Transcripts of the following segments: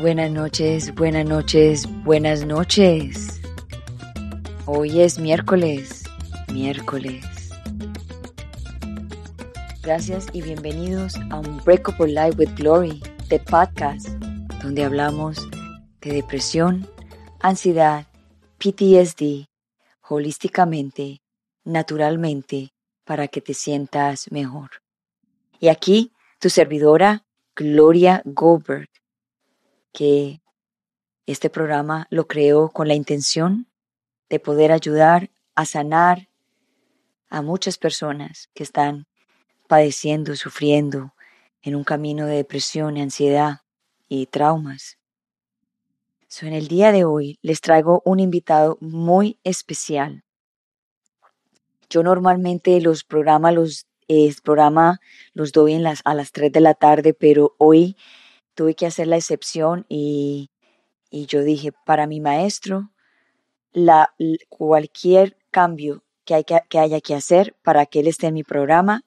Buenas noches, buenas noches, buenas noches. Hoy es miércoles, miércoles. Gracias y bienvenidos a un Breakable Life with Glory, de podcast, donde hablamos de depresión, ansiedad, PTSD, holísticamente, naturalmente, para que te sientas mejor. Y aquí, tu servidora, Gloria Goldberg que este programa lo creo con la intención de poder ayudar a sanar a muchas personas que están padeciendo, sufriendo en un camino de depresión, ansiedad y traumas. en el día de hoy les traigo un invitado muy especial. Yo normalmente los programas los, programa los doy en las, a las 3 de la tarde, pero hoy tuve que hacer la excepción y, yo dije, para mi maestro, la, cualquier cambio que, hay que, que haya que hacer para que él esté en mi programa,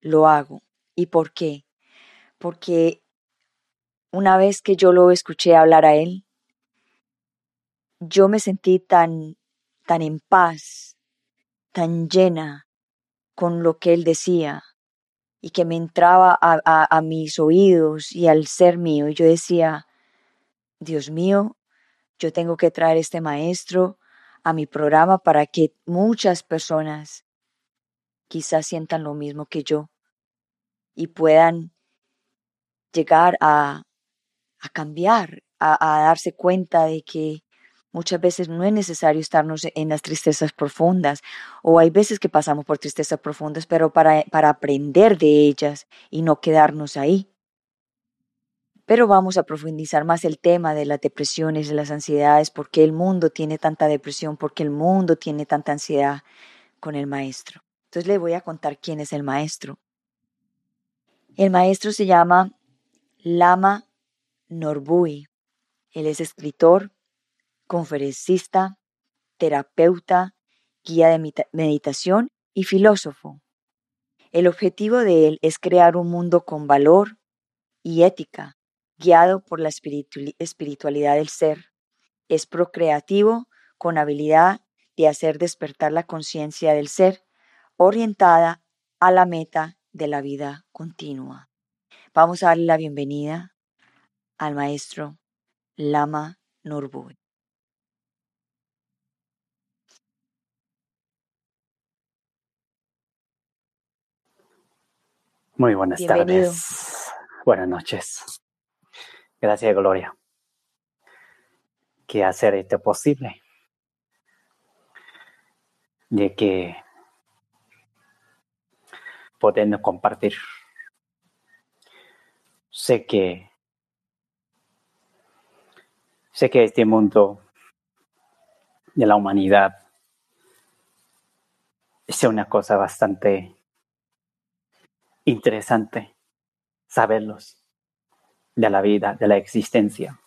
lo hago. ¿Y por qué? Porque una vez que yo lo escuché hablar a él, yo me sentí tan, tan en paz, tan llena con lo que él decía, y que me entraba a, mis oídos y al ser mío. Y yo decía, Dios mío, yo tengo que traer este maestro a mi programa para que muchas personas quizás sientan lo mismo que yo y puedan llegar a, a cambiar, a, darse cuenta de que Muchas veces no es necesario estarnos en las tristezas profundas o hay veces que pasamos por tristezas profundas, pero para, para aprender de ellas y no quedarnos ahí. Pero vamos a profundizar más el tema de las depresiones, de las ansiedades, por qué el mundo tiene tanta depresión, por qué el mundo tiene tanta ansiedad con el maestro. Entonces le voy a contar quién es el maestro. El maestro se llama Lama Norbui. Él es escritor, conferencista, terapeuta, guía de meditación y filósofo. El objetivo de él es crear un mundo con valor y ética, guiado por la espiritualidad del ser. Es procreativo con habilidad de hacer despertar la conciencia del ser, orientada a la meta de la vida continua. Vamos a darle la bienvenida al maestro Lama Nurbui. Muy buenas tardes. Buenas noches. Gracias, Gloria. Que hacer esto posible. De que podemos compartir. Sé que sé que este mundo de la humanidad es una cosa bastante interesante saberlos de la vida, de la existencia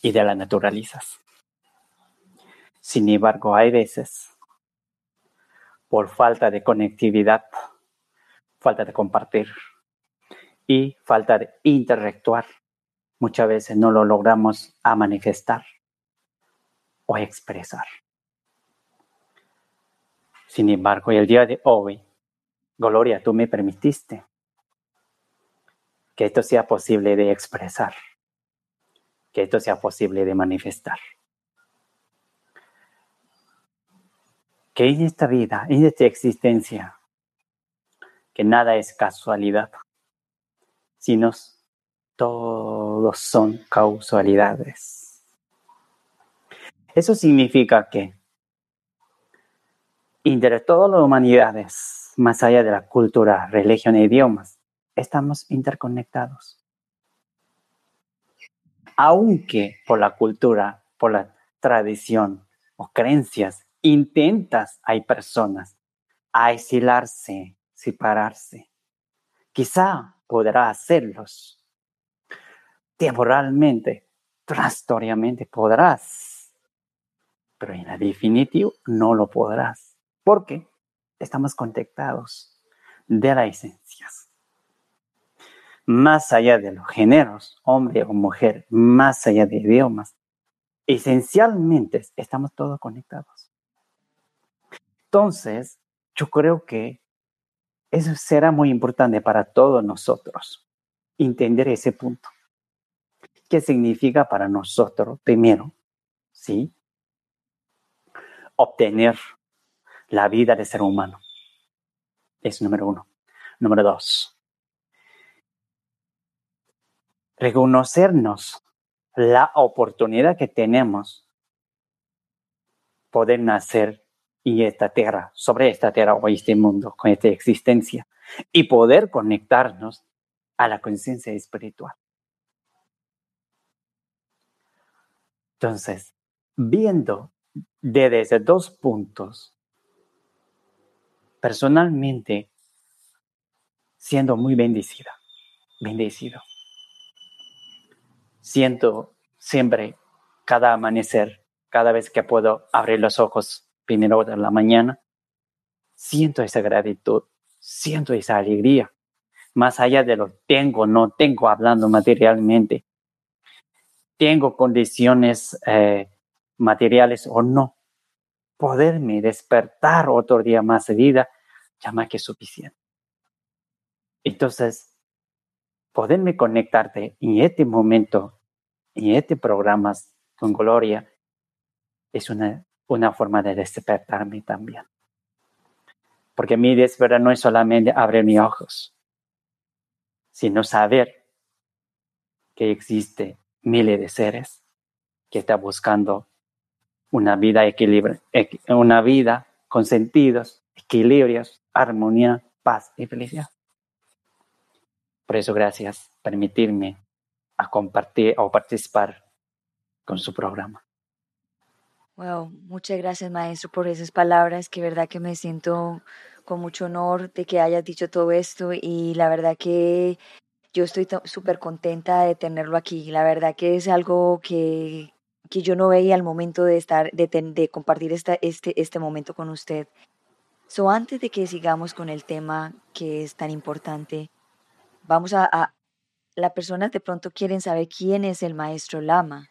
y de la naturalezas. Sin embargo, hay veces, por falta de conectividad, falta de compartir y falta de interactuar, muchas veces no lo logramos a manifestar o expresar. Sin embargo, el día de hoy Gloria, tú me permitiste que esto sea posible de expresar, que esto sea posible de manifestar. Que en esta vida, en esta existencia, que nada es casualidad, sino todos son causalidades. Eso significa que entre todas las humanidades más allá de la cultura, religión e idiomas, estamos interconectados. Aunque por la cultura, por la tradición o creencias, intentas, hay personas, aislarse, separarse. Quizá podrá hacerlos. Temporalmente, transitoriamente podrás, pero en la definitiva no lo podrás. ¿Por qué? Estamos conectados de la esencia. más allá de los géneros, hombre o mujer, más allá de idiomas, esencialmente estamos todos conectados. Entonces, yo creo que eso será muy importante para todos nosotros, entender ese punto. ¿Qué significa para nosotros, primero, sí, obtener la vida del ser humano? Es número uno. Número dos, reconocernos la oportunidad que tenemos poder nacer en esta tierra, sobre esta tierra o este mundo, con esta existencia, y poder conectarnos a la conciencia espiritual. Entonces, viendo desde dos puntos, personalmente siendo muy bendecida, bendecido. Siento siempre, cada amanecer, cada vez que puedo abrir los ojos primero de la mañana, siento esa gratitud, siento esa alegría, más allá de lo tengo, no tengo hablando materialmente, tengo condiciones eh, materiales o no, poderme despertar otro día más de vida, ya más que suficiente. Entonces, poderme conectarte en este momento, en este programa con Gloria, es una, una forma de despertarme también. Porque mi despertar no es solamente abrir mis ojos, sino saber que existe miles de seres que están buscando una vida equilibrio, una vida con sentidos, equilibrios, armonía, paz y felicidad. Por eso, gracias por permitirme a compartir o participar con su programa. Wow, muchas gracias maestro por esas palabras, que verdad que me siento con mucho honor de que hayas dicho todo esto y la verdad que yo estoy súper contenta de tenerlo aquí. La verdad que es algo que, que yo no veía al momento de estar, de, de compartir esta, este, este momento con usted. So, antes de que sigamos con el tema que es tan importante, vamos a, a las personas de pronto quieren saber quién es el maestro Lama,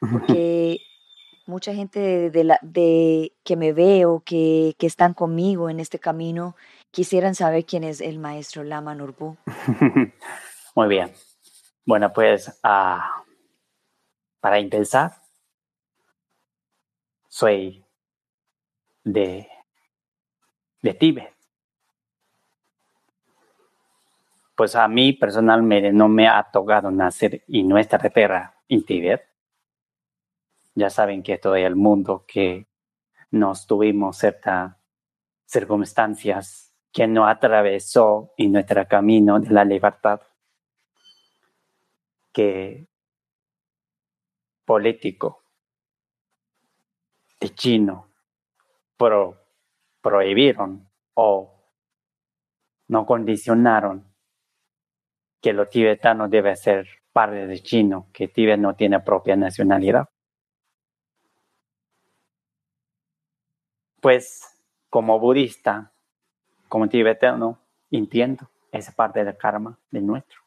porque mucha gente de, la, de que me veo, que, que, están conmigo en este camino, quisieran saber quién es el maestro Lama Nurbu. Muy bien. Bueno, pues uh, para empezar, soy de, de Tíbet. pues a mí personalmente no me ha tocado nacer en nuestra tierra, en Tíbet. Ya saben que todo el mundo que nos tuvimos ciertas circunstancias que no atravesó en nuestro camino de la libertad, que político y chino pro, prohibieron o no condicionaron que los tibetanos deben ser parte de chino, que Tibet no tiene propia nacionalidad. Pues como budista, como tibetano, entiendo esa parte del karma de nuestro.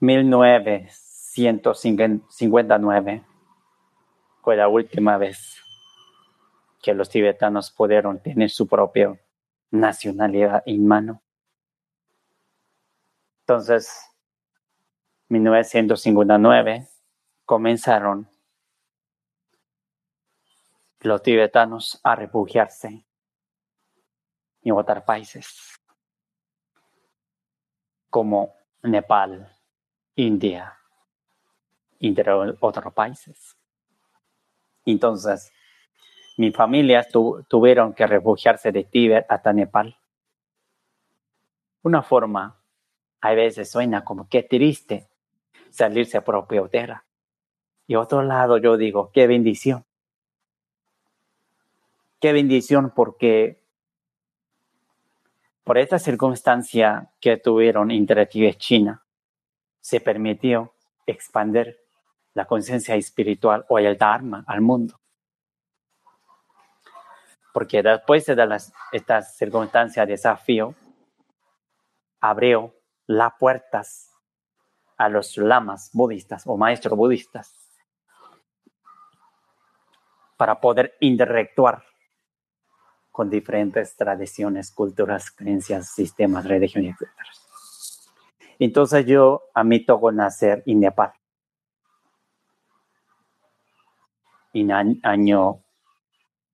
1959 fue la última vez que los tibetanos pudieron tener su propia nacionalidad en mano. Entonces, 1959 comenzaron los tibetanos a refugiarse en otros países como Nepal, India, entre otros países. Entonces, mi familia tuvieron que refugiarse de Tíbet hasta Nepal. Una forma a veces suena como que triste salirse a propia tierra. Y otro lado yo digo, qué bendición. Qué bendición porque por esta circunstancia que tuvieron entre y China, se permitió expandir la conciencia espiritual o el Dharma al mundo. Porque después de las, estas circunstancias de desafío, abrió las puertas a los lamas budistas o maestros budistas para poder interactuar con diferentes tradiciones, culturas, creencias, sistemas, religiones, etc. Entonces yo, a mí tocó nacer en Nepal. En año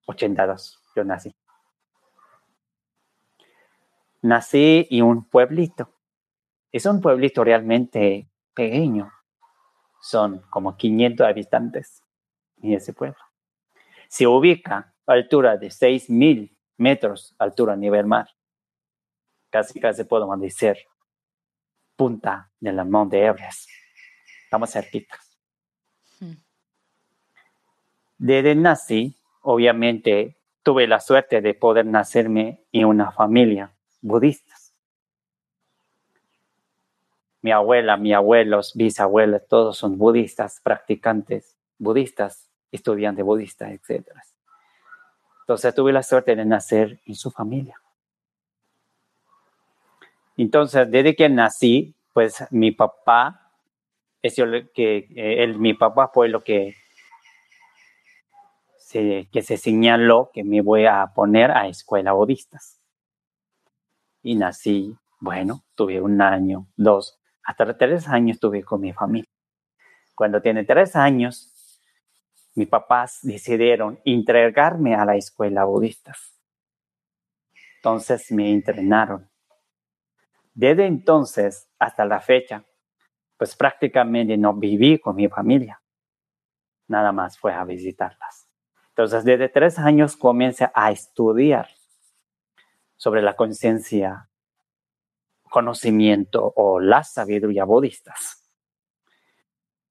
82, yo nací. Nací en un pueblito. Es un pueblito realmente pequeño. Son como 500 habitantes en ese pueblo. Se ubica a altura de 6.000 metros altura a nivel mar. Casi, casi podemos decir punta de la Monte Everest. Estamos cerquitas. Desde nací, obviamente, tuve la suerte de poder nacerme en una familia budista. Mi abuela, mi abuelos, bisabuelos, todos son budistas, practicantes budistas, estudiantes budistas, etc. Entonces tuve la suerte de nacer en su familia. Entonces, desde que nací, pues mi papá, es que él, mi papá fue lo que se, que se señaló que me voy a poner a escuela budistas. Y nací, bueno, tuve un año, dos, hasta tres años estuve con mi familia. Cuando tiene tres años, mis papás decidieron entregarme a la escuela budista. Entonces me entrenaron. Desde entonces hasta la fecha, pues prácticamente no viví con mi familia. Nada más fue a visitarlas. Entonces, desde tres años comencé a estudiar sobre la conciencia conocimiento o la sabiduría budistas.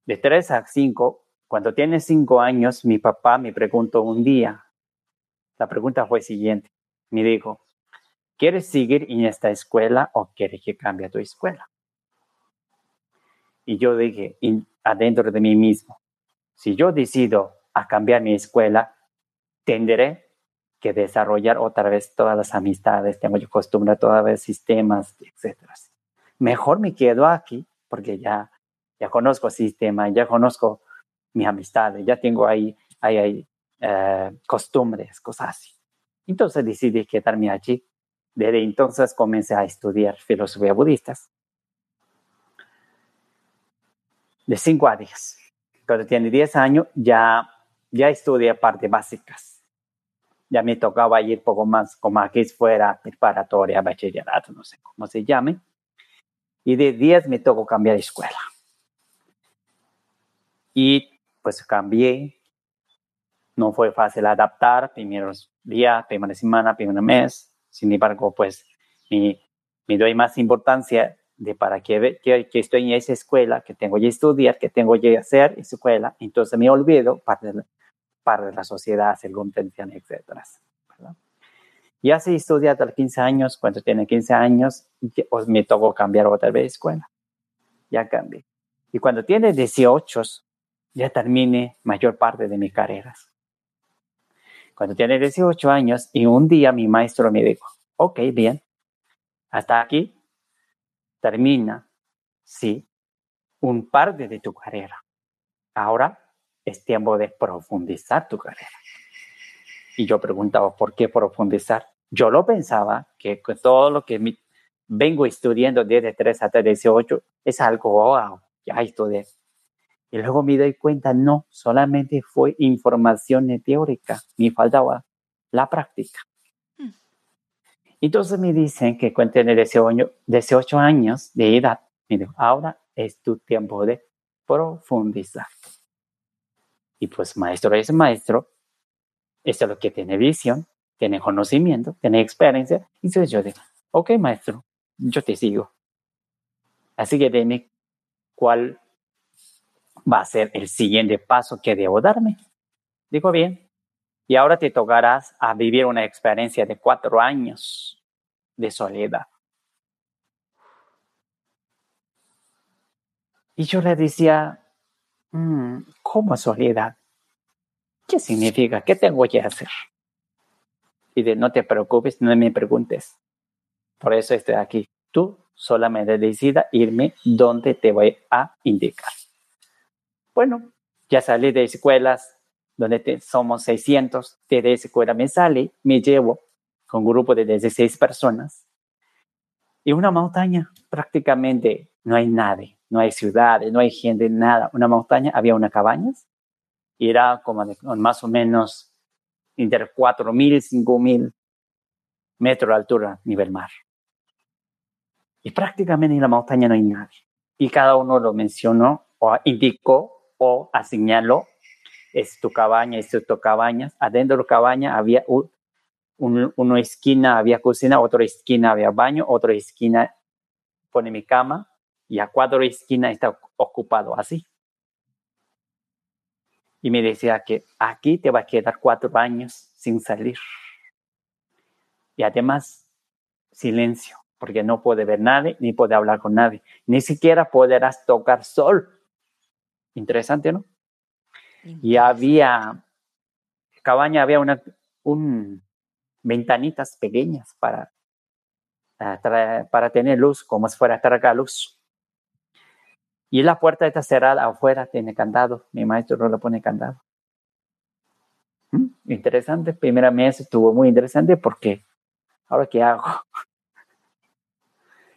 De tres a cinco, cuando tiene cinco años, mi papá me preguntó un día, la pregunta fue siguiente, me dijo, ¿quieres seguir en esta escuela o quieres que cambie tu escuela? Y yo dije, adentro de mí mismo, si yo decido a cambiar mi escuela, tendré que desarrollar otra vez todas las amistades, tengo yo costumbre toda vez sistemas, etc. Mejor me quedo aquí porque ya, ya conozco el sistema, ya conozco mis amistades, ya tengo ahí, ahí, ahí eh, costumbres, cosas así. Entonces decidí quedarme allí. Desde entonces comencé a estudiar filosofía budista. De cinco a diez. Cuando tiene diez años ya, ya estudié partes básicas ya me tocaba ir poco más, como aquí fuera preparatoria, bachillerato, no sé cómo se llame. Y de 10 me tocó cambiar de escuela. Y pues cambié. No fue fácil adaptar, primeros días, primera semana, primer mes. Sin embargo, pues me, me doy más importancia de para que, que, que, estoy en esa escuela, que tengo que estudiar, que tengo que hacer escuela. Entonces me olvido parte de, de la sociedad, según tensión, etc. Y así estudié hasta los 15 años, cuando tiene 15 años, pues me tocó cambiar otra vez de escuela. Ya cambié. Y cuando tiene 18, ya terminé mayor parte de mis carreras. Cuando tiene 18 años, y un día mi maestro me dijo, ok, bien, hasta aquí termina, sí, un par de tu carrera. Ahora es tiempo de profundizar tu carrera. Y yo preguntaba, ¿por qué profundizar? Yo lo pensaba que todo lo que vengo estudiando desde 3 hasta 18 es algo, wow, ya estudié. Y luego me doy cuenta, no, solamente fue información teórica, me faltaba la práctica. Hmm. Entonces me dicen que cuando tiene 18, años de edad, me ahora es tu tiempo de profundizar. Y pues maestro es maestro, esto es lo que tiene visión, tiene conocimiento, tiene experiencia. Y entonces yo digo, ok maestro, yo te sigo. Así que dime cuál va a ser el siguiente paso que debo darme. Digo, bien, y ahora te tocarás a vivir una experiencia de cuatro años de soledad. Y yo le decía, ¿Cómo soledad? ¿Qué significa? ¿Qué tengo que hacer? Y de no te preocupes, no me preguntes. Por eso estoy aquí. Tú solamente decida irme donde te voy a indicar. Bueno, ya salí de escuelas donde somos 600, de escuela me sale, me llevo con un grupo de 16 personas y una montaña prácticamente no hay nadie, no hay ciudades, no hay gente, nada. Una montaña, había una cabaña y era como de, más o menos entre 4.000 y 5.000 metros de altura nivel mar. Y prácticamente en la montaña no hay nadie. Y cada uno lo mencionó o indicó o asignaló, es tu cabaña, es tu cabaña. Adentro de la cabaña había una esquina había cocina, otra esquina había baño, otra esquina pone mi cama y a cuatro esquinas está ocupado así. Y me decía que aquí te va a quedar cuatro años sin salir. Y además, silencio, porque no puede ver nadie ni puede hablar con nadie. Ni siquiera podrás tocar sol. Interesante, ¿no? Y había, cabaña había una, un, ventanitas pequeñas para, para tener luz, como si fuera carga luz. Y la puerta está cerrada afuera, tiene candado. Mi maestro no le pone candado. ¿Mm? Interesante. Primera mes estuvo muy interesante porque, ¿ahora qué hago?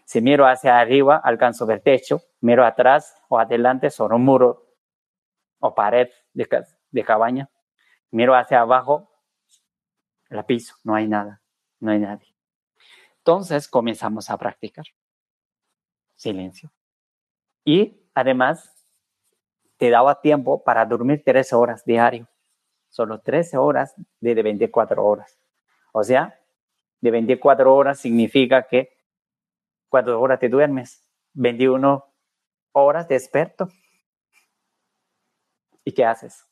Si miro hacia arriba, alcanzo ver techo. Miro atrás o adelante, sobre un muro o pared de, de cabaña. Miro hacia abajo, la piso, no hay nada, no hay nadie. Entonces comenzamos a practicar. Silencio. Y además, te daba tiempo para dormir 13 horas diario. Solo 13 horas de 24 horas. O sea, de 24 horas significa que ¿cuántas horas te duermes? 21 horas desperto. ¿Y qué haces?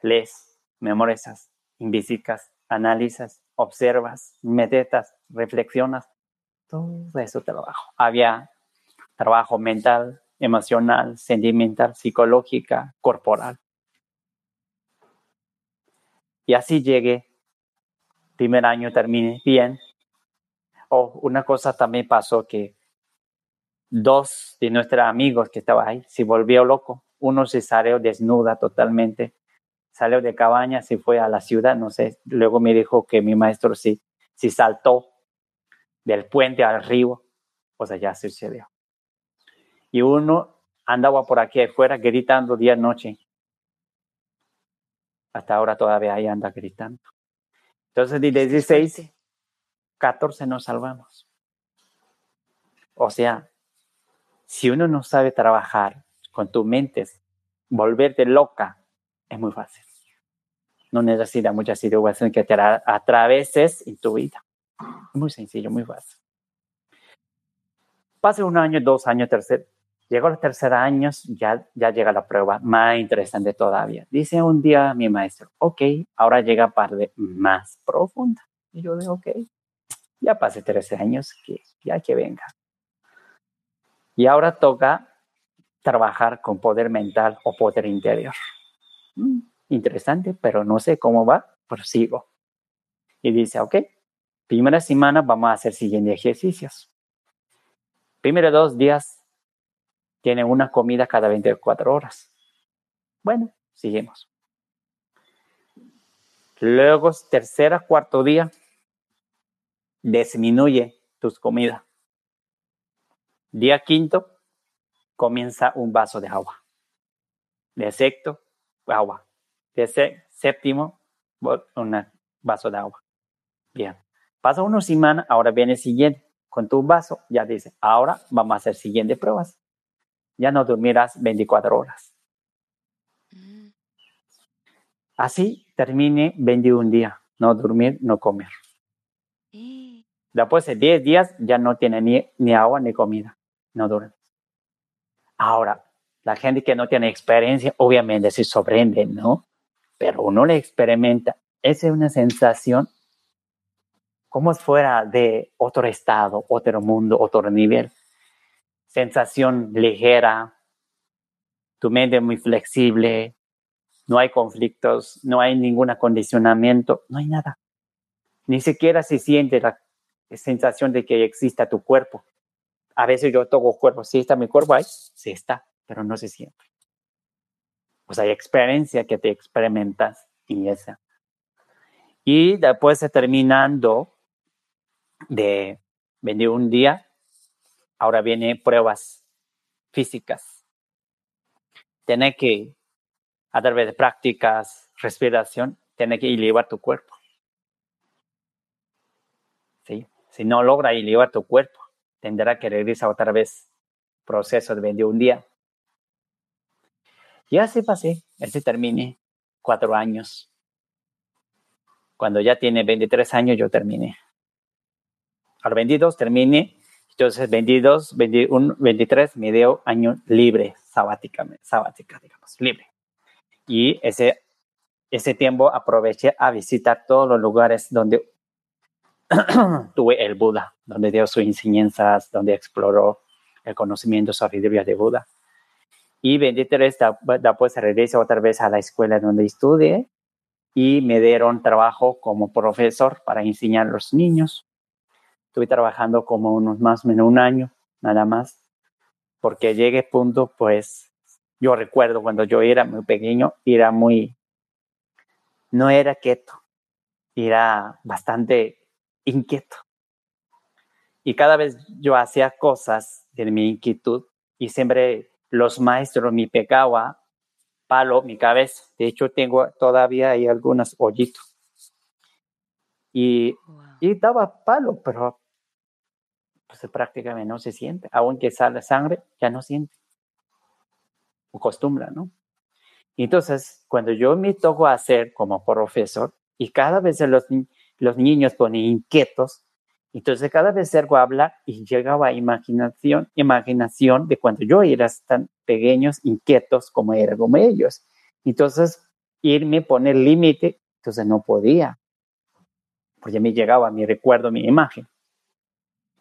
Lees, memorizas, invisicas, analizas, observas, meditas, reflexionas. Todo eso trabajo. Había trabajo mental, emocional, sentimental, psicológica, corporal. Y así llegué. Primer año terminé bien. Oh, una cosa también pasó que dos de nuestros amigos que estaban ahí se volvió loco. Uno se salió desnuda totalmente salió de cabaña, se fue a la ciudad, no sé, luego me dijo que mi maestro sí, sí saltó del puente al río, o sea, ya sucedió. Y uno andaba por aquí afuera gritando día y noche. Hasta ahora todavía ahí anda gritando. Entonces, de 16, 14 nos salvamos. O sea, si uno no sabe trabajar con tu mente, volverte loca, es muy fácil. No necesita mucha situación que te atraveses en tu vida. Muy sencillo, muy fácil. Pase un año, dos años, tercer. Llegó los tercer años, ya, ya llega la prueba más interesante todavía. Dice un día mi maestro, ok, ahora llega parte más profunda. Y yo digo, ok, ya pasé 13 años, que ya que venga. Y ahora toca trabajar con poder mental o poder interior. Mm, interesante, pero no sé cómo va, pero sigo. Y dice, ok, primera semana vamos a hacer siguientes ejercicios. Primero dos días tiene una comida cada 24 horas. Bueno, seguimos. Luego, tercera, cuarto día, disminuye tus comidas. Día quinto, comienza un vaso de agua. De sexto, agua. De séptimo, un vaso de agua. Bien. Pasa una semana, ahora viene el siguiente. Con tu vaso, ya dice, ahora vamos a hacer siguientes pruebas. Ya no dormirás 24 horas. Mm. Así termine 21 días. No dormir, no comer. Después de 10 días ya no tiene ni, ni agua ni comida. No duerme. Ahora, la gente que no tiene experiencia, obviamente se sorprende, ¿no? Pero uno le experimenta. Esa es una sensación como fuera de otro estado, otro mundo, otro nivel. Sensación ligera, tu mente muy flexible, no hay conflictos, no hay ningún acondicionamiento, no hay nada. Ni siquiera se siente la sensación de que exista tu cuerpo. a veces yo toco cuerpo, sí está mi cuerpo ahí, sí está, pero no se siente. O sea, hay experiencia que te experimentas y esa. Y después terminando de venir un día, ahora vienen pruebas físicas. Tiene que, a través de prácticas, respiración, tiene que elevar tu cuerpo. ¿Sí? Si no logra elevar tu cuerpo, tendrá que regresar otra vez proceso de 21 día. Y así pasé, se terminé cuatro años. Cuando ya tiene 23 años, yo terminé. A los 22 terminé, entonces 22, 21, 23 me dio año libre, sabática, sabática, digamos, libre. Y ese, ese tiempo aproveché a visitar todos los lugares donde tuve el Buda, donde dio sus enseñanzas, donde exploró el conocimiento sabiduría de Buda. Y 23 después regresé otra vez a la escuela donde estudié y me dieron trabajo como profesor para enseñar a los niños. Estuve trabajando como unos más o menos un año, nada más, porque llegué punto, pues, yo recuerdo cuando yo era muy pequeño, era muy, no era quieto, era bastante inquieto. Y cada vez yo hacía cosas de mi inquietud y siempre los maestros me pegaban palo mi cabeza. De hecho, tengo todavía hay algunos hoyitos. Y, y daba palo, pero pues prácticamente no se siente. Aunque sale sangre, ya no siente. O costumbra, ¿no? Entonces, cuando yo me toco hacer como profesor, y cada vez los, los niños ponen inquietos. Entonces cada vez algo habla y llegaba a imaginación, imaginación de cuando yo era tan pequeños, inquietos como era como ellos. Entonces irme poner límite, entonces no podía, porque me llegaba mi recuerdo, mi imagen.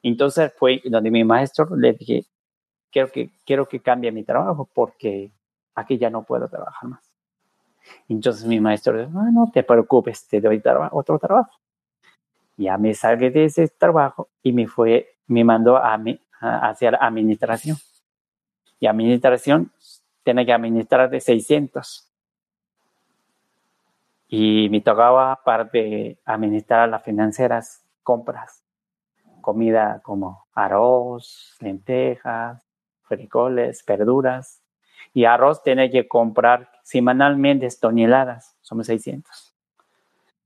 Entonces fue donde mi maestro le dije, quiero que, quiero que cambie mi trabajo porque aquí ya no puedo trabajar más. Entonces mi maestro dijo, ah, no te preocupes, te doy otro trabajo ya me salí de ese trabajo y me fue, me mandó a, a hacer administración. Y administración tiene que administrar de 600. Y me tocaba parte administrar las financieras, compras, comida como arroz, lentejas, frijoles, verduras. Y arroz tiene que comprar semanalmente toneladas, somos 600.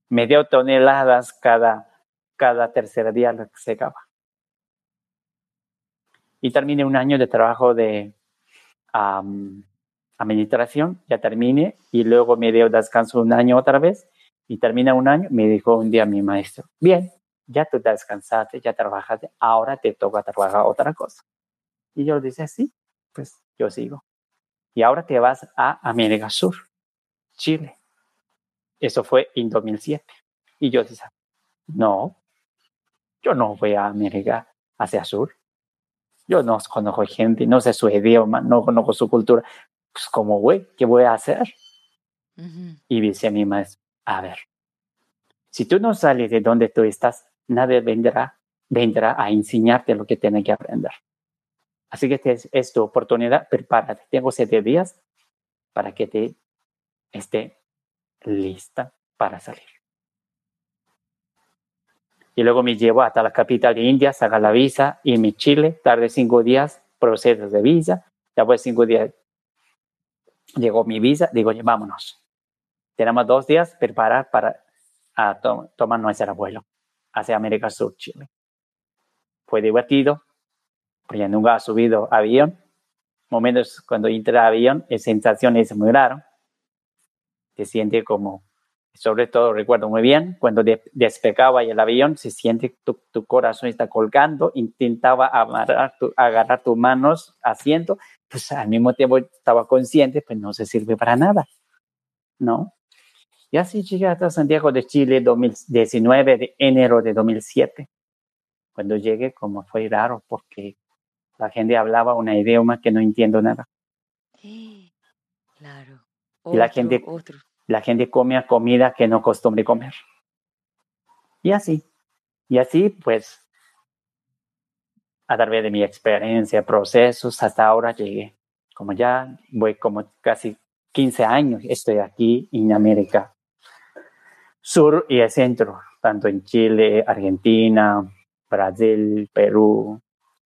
Medio toneladas cada cada tercer día que se acaba. Y terminé un año de trabajo de administración, ya terminé, y luego me dio descanso un año otra vez, y termina un año, me dijo un día mi maestro, bien, ya tú descansaste, ya trabajaste, ahora te toca trabajar otra cosa. Y yo dije, sí, pues yo sigo. Y ahora te vas a América Sur, Chile. Eso fue en 2007. Y yo dije, no, yo no voy a América hacia sur. Yo no conozco gente, no sé su idioma, no conozco su cultura. Pues, ¿cómo voy? ¿Qué voy a hacer? Y dice a mi maestro, a ver, si tú no sales de donde tú estás, nadie vendrá, vendrá a enseñarte lo que tienes que aprender. Así que es, es tu oportunidad, prepárate. Tengo siete días para que te esté lista para salir y luego me llevo hasta la capital de India, saca la visa, y mi Chile, tarde cinco días, proceso de visa, después cinco días llegó mi visa, digo, vámonos. Tenemos dos días preparar para a tomar nuestro vuelo hacia América Sur, Chile. Fue divertido, porque nunca ha subido avión. Momentos cuando entra avión, la sensación es muy rara. Te siente como sobre todo recuerdo muy bien, cuando despegaba el avión, se siente tu, tu corazón está colgando, intentaba amarrar tu, agarrar tus manos asiento, pues al mismo tiempo estaba consciente, pues no se sirve para nada, ¿no? Y así llegué hasta Santiago de Chile 2019, de enero de 2007. Cuando llegué, como fue raro, porque la gente hablaba un idioma que no entiendo nada. Sí, claro. y la gente, otro la gente come comida que no costumbre comer. Y así, y así pues a través de mi experiencia, procesos, hasta ahora llegué. Como ya voy como casi 15 años, estoy aquí en América Sur y el centro, tanto en Chile, Argentina, Brasil, Perú,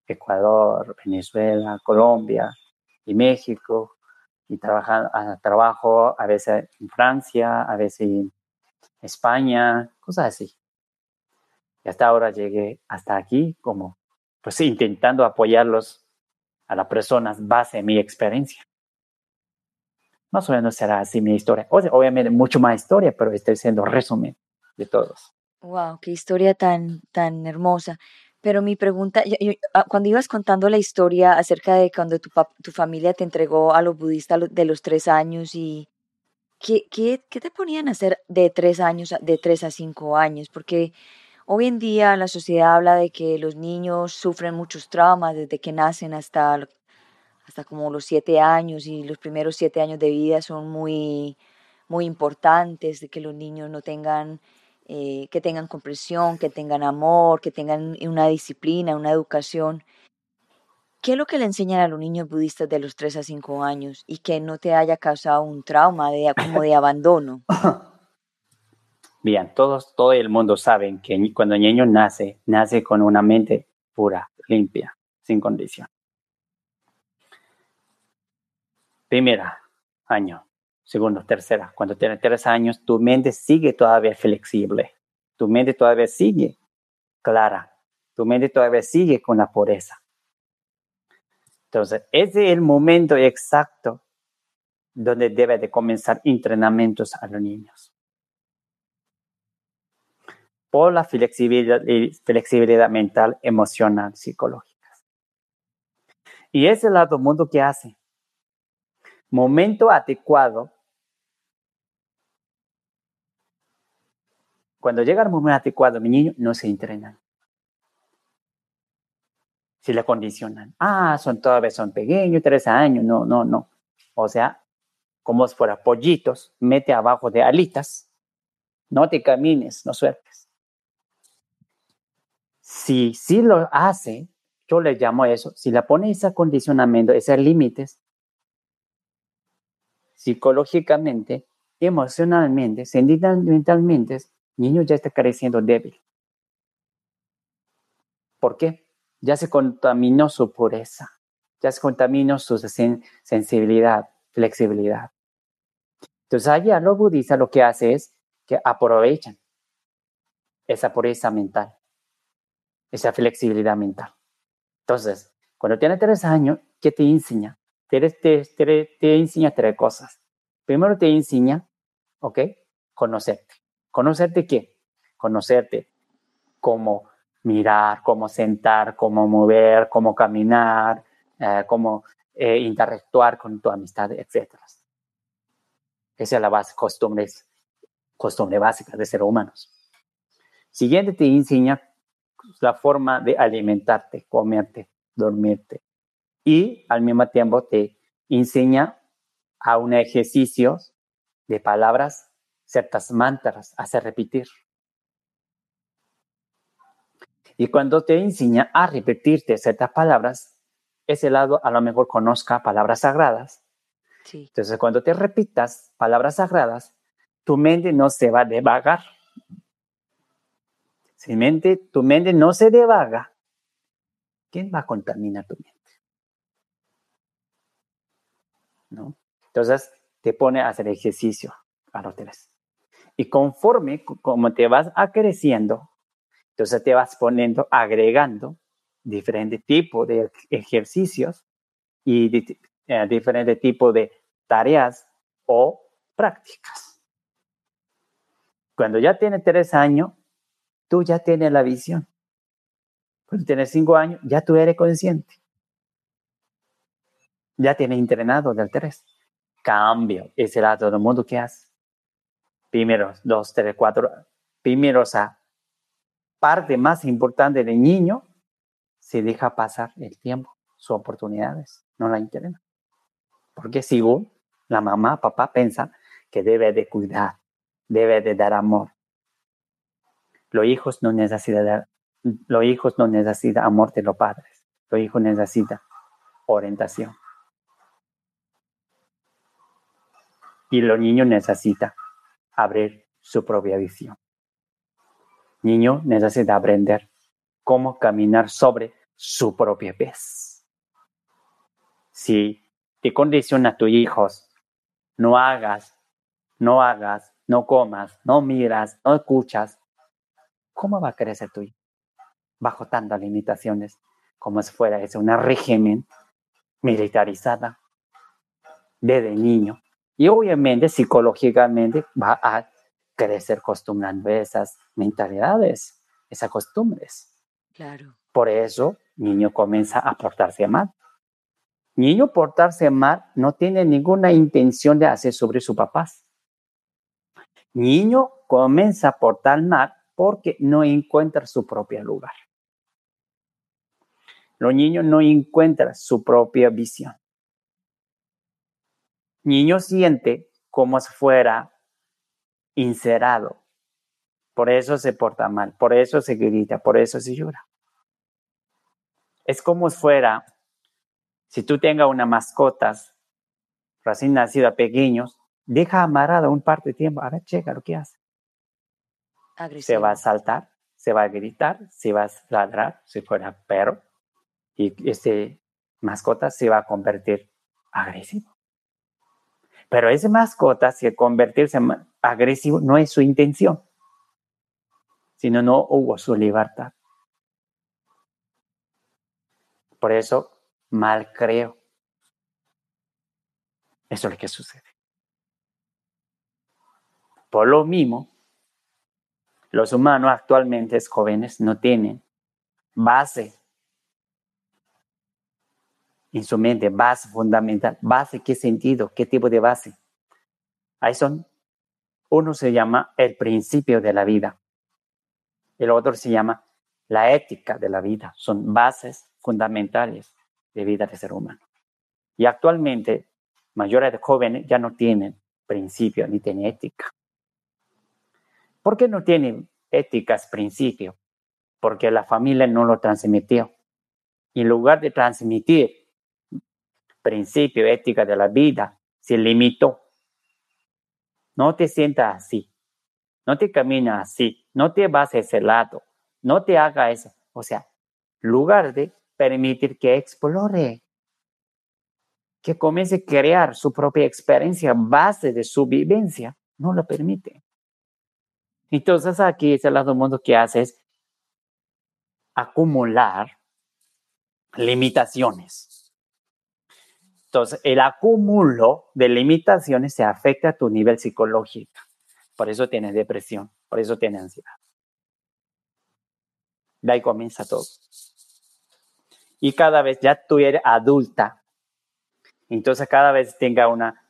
Ecuador, Venezuela, Colombia y México. Y trabaja, trabajo a veces en Francia, a veces en España, cosas así. Y hasta ahora llegué hasta aquí como pues intentando apoyarlos a las personas base mi experiencia. Más o menos será así mi historia. obviamente mucho más historia, pero estoy siendo resumen de todos. Wow, qué historia tan, tan hermosa. Pero mi pregunta, ah, cuando ibas contando la historia acerca de cuando tu, tu familia te entregó a los budistas de los tres años y ¿qué, qué, qué te ponían a hacer de tres años, de tres a cinco años? Porque hoy en día la sociedad habla de que los niños sufren muchos traumas desde que nacen hasta, hasta como los siete años y los primeros siete años de vida son muy, muy importantes, de que los niños no tengan eh, que tengan comprensión, que tengan amor, que tengan una disciplina, una educación. ¿Qué es lo que le enseñan a los niños budistas de los 3 a 5 años y que no te haya causado un trauma de, como de abandono? Bien, todos, todo el mundo sabe que cuando el niño nace, nace con una mente pura, limpia, sin condición. Primera año, segundo, tercera. Cuando tienes tres años, tu mente sigue todavía flexible. Tu mente todavía sigue clara. Tu mente todavía sigue con la pureza. Entonces, ese es el momento exacto donde debe de comenzar entrenamientos a los niños. Por la flexibilidad, mental, emocional, psicológica. Y ese lado mundo que hace. Momento adecuado Cuando llega el momento adecuado, mi niño no se entrenan. Si le condicionan, ah, son todavía son pequeños, tres años, no, no, no. O sea, como si fuera pollitos, mete abajo de alitas, no te camines, no sueltes. Si sí lo hace, yo le llamo eso, si le pone ese condicionamiento, esos límites, psicológicamente, emocionalmente, sentimentalmente, niño ya está creciendo débil. ¿Por qué? Ya se contaminó su pureza, ya se contaminó su sensibilidad, flexibilidad. Entonces allá los budistas lo que hace es que aprovechan esa pureza mental, esa flexibilidad mental. Entonces, cuando tiene tres años, ¿qué te enseña? Te, te, te, te enseña tres cosas. Primero te enseña, ¿ok? Conocerte. ¿Conocerte qué? Conocerte cómo mirar, cómo sentar, cómo mover, cómo caminar, eh, cómo eh, interactuar con tu amistad, etc. Esa es la base, costumbres, costumbre básica de ser humanos. Siguiente te enseña la forma de alimentarte, comerte, dormirte. Y al mismo tiempo te enseña a un ejercicio de palabras ciertas mantras, hace repetir. Y cuando te enseña a repetirte ciertas palabras, ese lado a lo mejor conozca palabras sagradas. Entonces, cuando te repitas palabras sagradas, tu mente no se va a devagar. Si mente, tu mente no se devaga, ¿quién va a contaminar tu mente? ¿No? Entonces, te pone a hacer ejercicio a los tres. Y conforme como te vas creciendo, entonces te vas poniendo, agregando diferentes tipos de ejercicios y eh, diferentes tipos de tareas o prácticas. Cuando ya tienes tres años, tú ya tienes la visión. Cuando tienes cinco años, ya tú eres consciente. Ya tienes entrenado del tres. Cambio, ese lado del mundo que hace primero, dos, tres, cuatro, primero, o sea, parte más importante del niño, se deja pasar el tiempo, sus oportunidades, no la interesa. Porque según la mamá, papá piensa que debe de cuidar, debe de dar amor. Los hijos no necesitan, los hijos no necesitan amor de los padres, tu hijo necesita orientación. Y los niños necesitan abrir su propia visión. Niño necesita aprender cómo caminar sobre su propia vez. Si te condiciona a tus hijos, no hagas, no hagas, no comas, no miras, no escuchas, ¿cómo va a crecer tu hijo? Bajo tantas limitaciones, como si fuera ese un régimen militarizada desde niño. Y obviamente psicológicamente va a crecer acostumbrando esas mentalidades, esas costumbres. Claro. Por eso, niño comienza a portarse mal. Niño portarse mal no tiene ninguna intención de hacer sobre sus papás. Niño comienza a portar mal porque no encuentra su propio lugar. Los niños no encuentran su propia visión. Niño siente como si fuera inserado. Por eso se porta mal, por eso se grita, por eso se llora. Es como si fuera, si tú tengas una mascota recién nacida, pequeños, deja amarrada un par de tiempo, a ver, checa lo que hace. Se va a saltar, se va a gritar, se va a ladrar, si fuera perro, y ese mascota se va a convertir agresivo. Pero ese mascota, si convertirse en agresivo, no es su intención, sino no hubo su libertad. Por eso, mal creo. Eso es lo que sucede. Por lo mismo, los humanos actualmente jóvenes no tienen base en su mente, base fundamental. ¿Base qué sentido? ¿Qué tipo de base? Ahí son. Uno se llama el principio de la vida. El otro se llama la ética de la vida. Son bases fundamentales de vida de ser humano. Y actualmente, mayores de jóvenes ya no tienen principio ni tienen ética. ¿Por qué no tienen éticas, principio? Porque la familia no lo transmitió. en lugar de transmitir principio, ética de la vida, se limitó. No te sientas así, no te caminas así, no te vas a ese lado, no te haga eso. O sea, lugar de permitir que explore, que comience a crear su propia experiencia base de su vivencia, no lo permite. Entonces aquí es el lado mundo que hace es acumular limitaciones entonces, el acúmulo de limitaciones se afecta a tu nivel psicológico. Por eso tienes depresión, por eso tienes ansiedad. De ahí comienza todo. Y cada vez ya tú eres adulta, entonces cada vez tenga una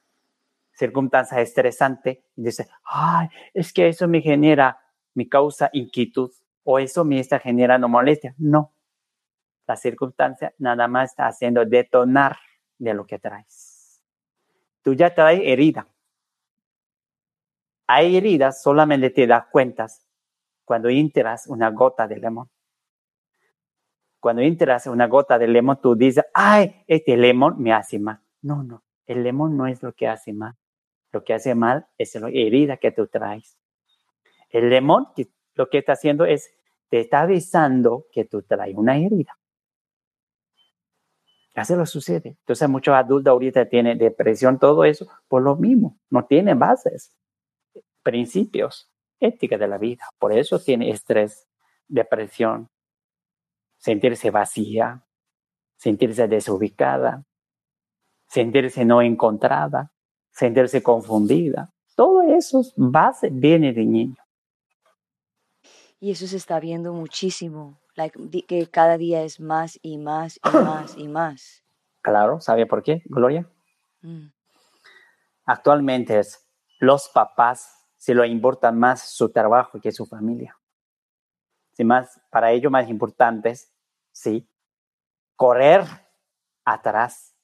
circunstancia estresante y dice, ay, es que eso me genera, me causa inquietud o eso me está generando molestia. No, la circunstancia nada más está haciendo detonar de lo que traes. Tú ya traes herida. Hay heridas, solamente te das cuenta cuando entras una gota de limón. Cuando entras una gota de limón, tú dices, ay, este limón me hace mal. No, no, el limón no es lo que hace mal. Lo que hace mal es la herida que tú traes. El limón lo que está haciendo es, te está avisando que tú traes una herida. Así lo sucede. Entonces muchos adultos ahorita tienen depresión, todo eso, por lo mismo. No tienen bases, principios, ética de la vida. Por eso tiene estrés, depresión, sentirse vacía, sentirse desubicada, sentirse no encontrada, sentirse confundida. Todo eso base viene de niño. Y eso se está viendo muchísimo que cada día es más y más y más y más. Claro, ¿sabe por qué, Gloria? Mm. Actualmente es los papás se lo importan más su trabajo que su familia. Si más, para ellos más importante es, sí, correr atrás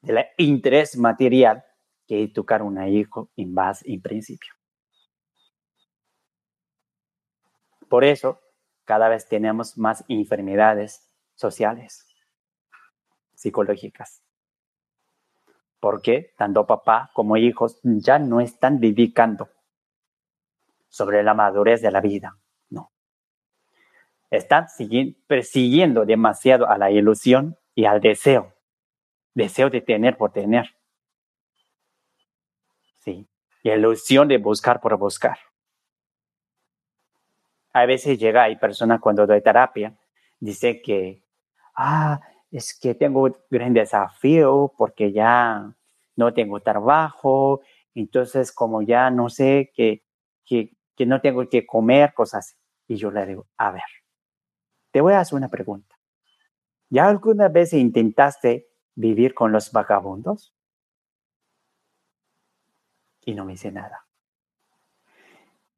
del interés material que educar a un hijo en base, en principio. Por eso, cada vez tenemos más enfermedades sociales, psicológicas. Porque tanto papá como hijos ya no están dedicando sobre la madurez de la vida, no. Están persiguiendo demasiado a la ilusión y al deseo, deseo de tener por tener. Sí, y ilusión de buscar por buscar. A veces llega, hay personas cuando doy terapia, dice que, ah, es que tengo un gran desafío porque ya no tengo trabajo, entonces como ya no sé que, que, que no tengo que comer, cosas así. Y yo le digo, a ver, te voy a hacer una pregunta. ¿Ya alguna vez intentaste vivir con los vagabundos? Y no me dice nada.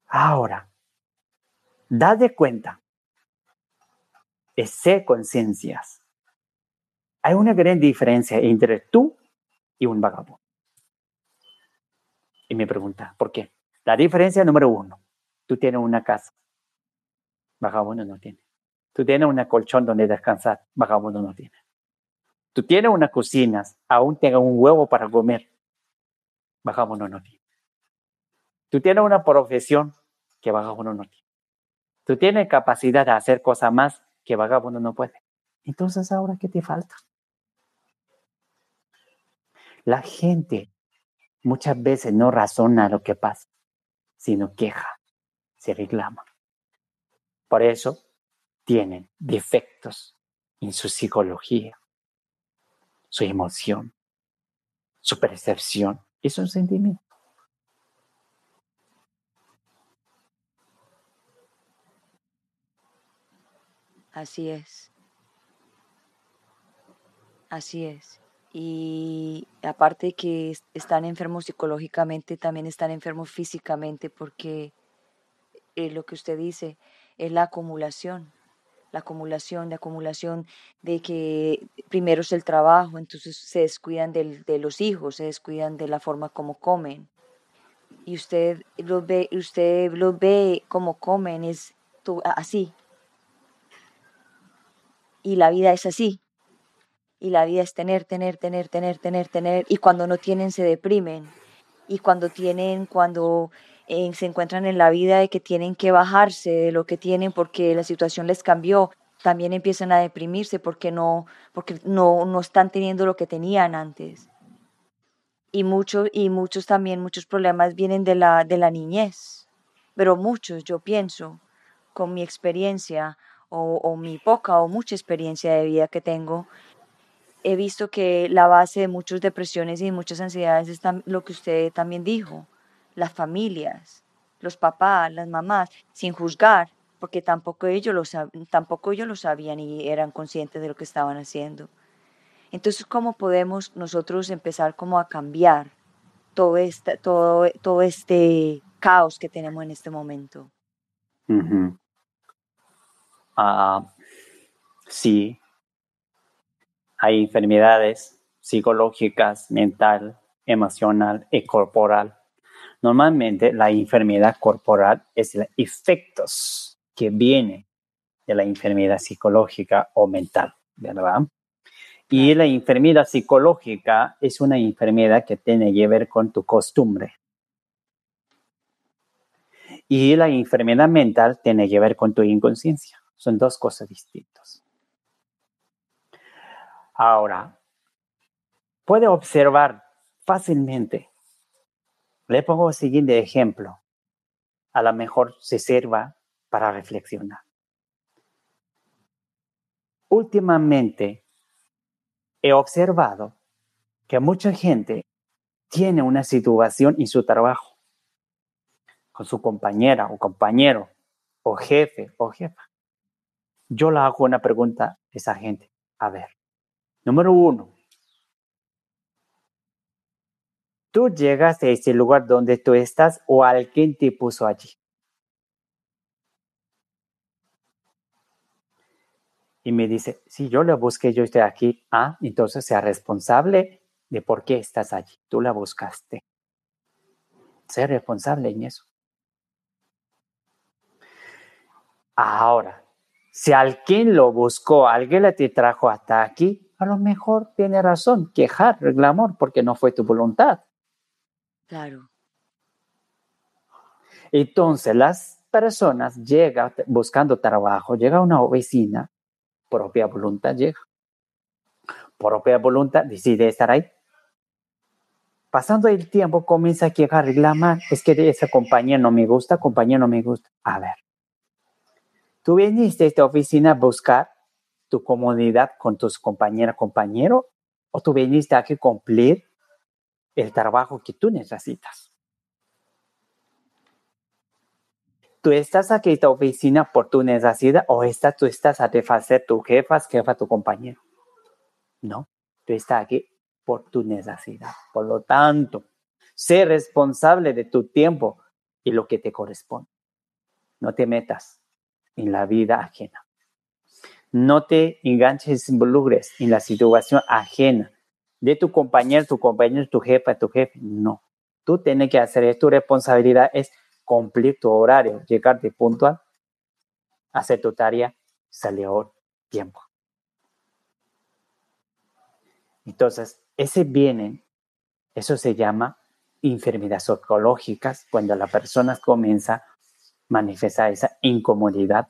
Ahora, date cuenta, sé conciencias. Hay una gran diferencia entre tú y un vagabundo. Y me pregunta, ¿por qué? La diferencia número uno, tú tienes una casa, vagabundo no tiene. Tú tienes un colchón donde descansar, vagabundo no tiene. Tú tienes una cocina, aún tenga un huevo para comer, vagabundo no tiene. Tú tienes una profesión que vagabundo no tiene. Tú tienes capacidad de hacer cosas más que vagabundo no puede. Entonces, ¿ahora qué te falta? La gente muchas veces no razona lo que pasa, sino queja, se reclama. Por eso tienen defectos en su psicología, su emoción, su percepción y su sentimiento. Así es. Así es. Y aparte que están enfermos psicológicamente, también están enfermos físicamente porque es lo que usted dice, es la acumulación, la acumulación, la acumulación de que primero es el trabajo, entonces se descuidan de los hijos, se descuidan de la forma como comen. Y usted los ve, usted los ve como comen, es así. Y la vida es así. Y la vida es tener, tener, tener, tener, tener, tener. Y cuando no tienen se deprimen. Y cuando tienen, cuando eh, se encuentran en la vida de que tienen que bajarse de lo que tienen porque la situación les cambió, también empiezan a deprimirse porque no, porque no, no están teniendo lo que tenían antes. Y muchos, y muchos también, muchos problemas vienen de la, de la niñez. Pero muchos, yo pienso, con mi experiencia o, mi poca o mucha experiencia de vida que tengo, he visto que la base de muchas depresiones y muchas ansiedades es lo que usted también dijo, las familias, los papás, las mamás, sin juzgar, porque tampoco ellos, lo, tampoco ellos lo sabían y eran conscientes de lo que estaban haciendo. Entonces, ¿cómo podemos nosotros empezar como a cambiar todo este, todo, todo este caos que tenemos en este momento? Ah, sí, hay enfermedades psicológicas, mental, emocional y corporal. Normalmente la enfermedad corporal es el efectos que viene de la enfermedad psicológica o mental, ¿verdad? Y la enfermedad psicológica es una enfermedad que tiene que ver con tu costumbre. Y la enfermedad mental tiene que ver con tu inconsciencia. Son dos cosas distintas. Ahora, puede observar fácilmente. Le pongo el siguiente ejemplo. A lo mejor se sirva para reflexionar. Últimamente he observado que mucha gente tiene una situación en su trabajo con su compañera o compañero o jefe o jefa. Yo le hago una pregunta a esa gente. A ver, Número uno, tú llegas a ese lugar donde tú estás o alguien te puso allí. Y me dice, si yo la busqué, yo estoy aquí. Ah, entonces sea responsable de por qué estás allí. Tú la buscaste. Sé responsable en eso. Ahora, si alguien lo buscó, alguien te trajo hasta aquí, a lo mejor tiene razón, quejar, reclamar, porque no fue tu voluntad. Claro. Entonces las personas llegan buscando trabajo, llega a una oficina, propia voluntad llega. Propia voluntad decide estar ahí. Pasando el tiempo comienza a quejar, reclamar, es que esa compañía no me gusta, compañía no me gusta. A ver, tú viniste a esta oficina a buscar tu comodidad con tus compañeras, compañero, o tú viniste aquí a cumplir el trabajo que tú necesitas. Tú estás aquí en esta oficina por tu necesidad o estás, tú estás a satisfacer tu jefa, jefa, tu compañero. No, tú estás aquí por tu necesidad. Por lo tanto, sé responsable de tu tiempo y lo que te corresponde. No te metas en la vida ajena. No te enganches, involucres en la situación ajena de tu compañero, tu compañero, tu jefa, tu jefe. No. Tú tienes que hacer, es tu responsabilidad es cumplir tu horario, llegar de puntual, hacer tu tarea, salir a tiempo. Entonces, ese viene, eso se llama enfermedades psicológicas, cuando la persona comienza a manifestar esa incomodidad,